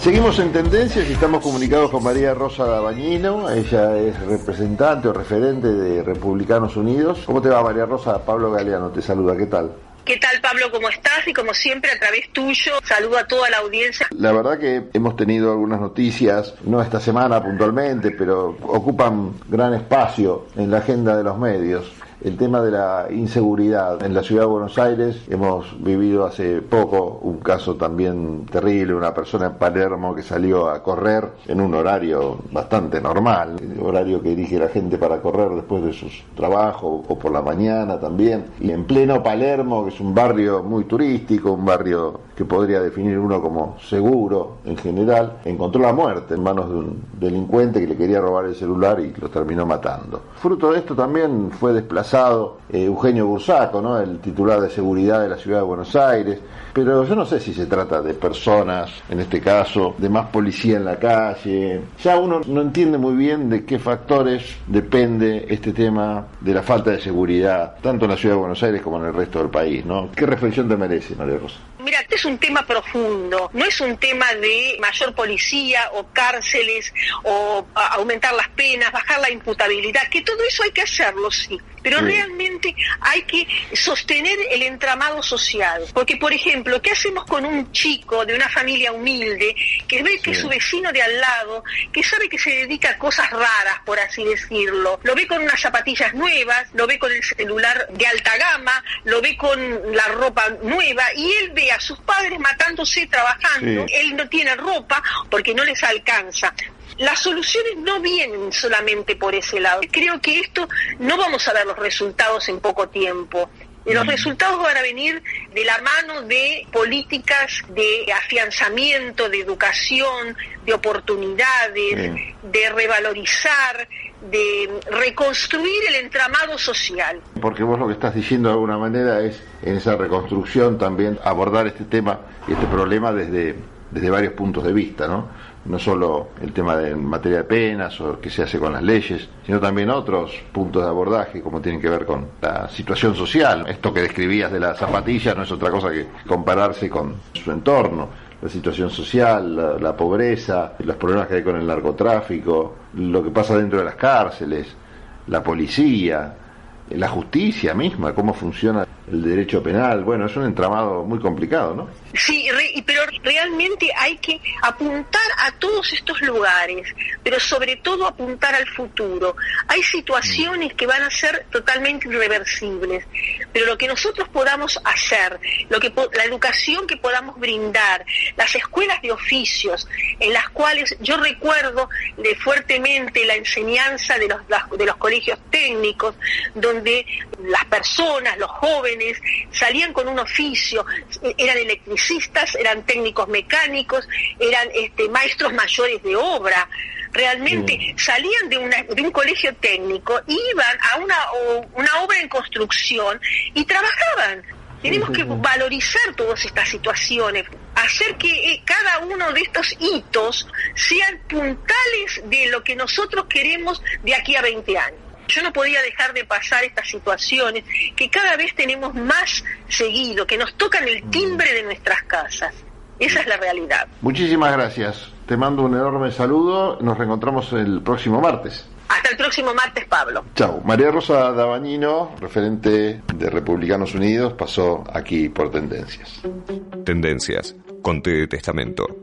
Seguimos en tendencias y estamos comunicados con María Rosa Dabañino. Ella es representante o referente de Republicanos Unidos. ¿Cómo te va, María Rosa? Pablo Galeano te saluda. ¿Qué tal? ¿Qué tal, Pablo? ¿Cómo estás? Y como siempre, a través tuyo, saludo a toda la audiencia. La verdad que hemos tenido algunas noticias, no esta semana puntualmente, pero ocupan gran espacio en la agenda de los medios el tema de la inseguridad en la ciudad de Buenos Aires. Hemos vivido hace poco un caso también terrible, una persona en Palermo que salió a correr en un horario bastante normal, horario que dirige la gente para correr después de sus trabajos o por la mañana también, y en pleno Palermo, que es un barrio muy turístico, un barrio que podría definir uno como seguro en general, encontró la muerte en manos de un delincuente que le quería robar el celular y lo terminó matando. Fruto de esto también fue desplazado eh, Eugenio Bursaco, ¿no? el titular de seguridad de la ciudad de Buenos Aires, pero yo no sé si se trata de personas, en este caso, de más policía en la calle. Ya uno no entiende muy bien de qué factores depende este tema de la falta de seguridad, tanto en la ciudad de Buenos Aires como en el resto del país. ¿no? ¿Qué reflexión te merece, María Rosa? Este es un tema profundo, no es un tema de mayor policía o cárceles o aumentar las penas, bajar la imputabilidad, que todo eso hay que hacerlo, sí, pero realmente hay que sostener el entramado social. Porque, por ejemplo, ¿qué hacemos con un chico de una familia humilde que ve que su vecino de al lado, que sabe que se dedica a cosas raras, por así decirlo, lo ve con unas zapatillas nuevas, lo ve con el celular de alta gama, lo ve con la ropa nueva y él ve a sus padres matándose trabajando, él no tiene ropa porque no les alcanza. Las soluciones no vienen solamente por ese lado. Creo que esto no vamos a ver los resultados en poco tiempo. Los mm. resultados van a venir de la mano de políticas de afianzamiento, de educación, de oportunidades, de revalorizar, de reconstruir el entramado social. Porque vos lo que estás diciendo de alguna manera es en esa reconstrucción también abordar este tema y este problema desde, desde varios puntos de vista, ¿no? No solo el tema de materia de penas o qué se hace con las leyes, sino también otros puntos de abordaje como tienen que ver con la situación social. Esto que describías de las zapatillas no es otra cosa que compararse con su entorno, la situación social, la, pobreza, los problemas que hay con el narcotráfico, lo que pasa dentro de las cárceles, la policía, la justicia misma, cómo funciona el derecho penal. Bueno, es un entramado muy complicado, ¿no? Sí, pero realmente hay que apuntar a todos estos lugares, pero sobre todo apuntar al futuro. Hay situaciones que van a ser totalmente irreversibles, pero lo que nosotros podamos hacer, lo que la educación que podamos brindar, las escuelas de oficios en las cuales yo recuerdo de fuertemente la enseñanza de los, de los colegios técnicos, donde las personas, los jóvenes, salían con un oficio, eran electricistas, eran técnicos mecánicos, eran este, maestros mayores de obra. Realmente mm. salían de, una, de un colegio técnico, iban a una, una obra en construcción y trabajaban. Tenemos que valorizar todas estas situaciones, hacer que eh, cada uno de estos hitos sean puntales de lo que nosotros queremos de aquí a 20 años. Yo no podía dejar de pasar estas situaciones que cada vez tenemos más seguido, que nos tocan el timbre de nuestras casas. Esa es la realidad. Muchísimas gracias. Te mando un enorme saludo. Nos reencontramos el próximo martes. Hasta el próximo martes, Pablo. Chao. María Rosa Dabañino, referente de Republicanos Unidos, pasó aquí por Tendencias. Tendencias, Conte de Testamento.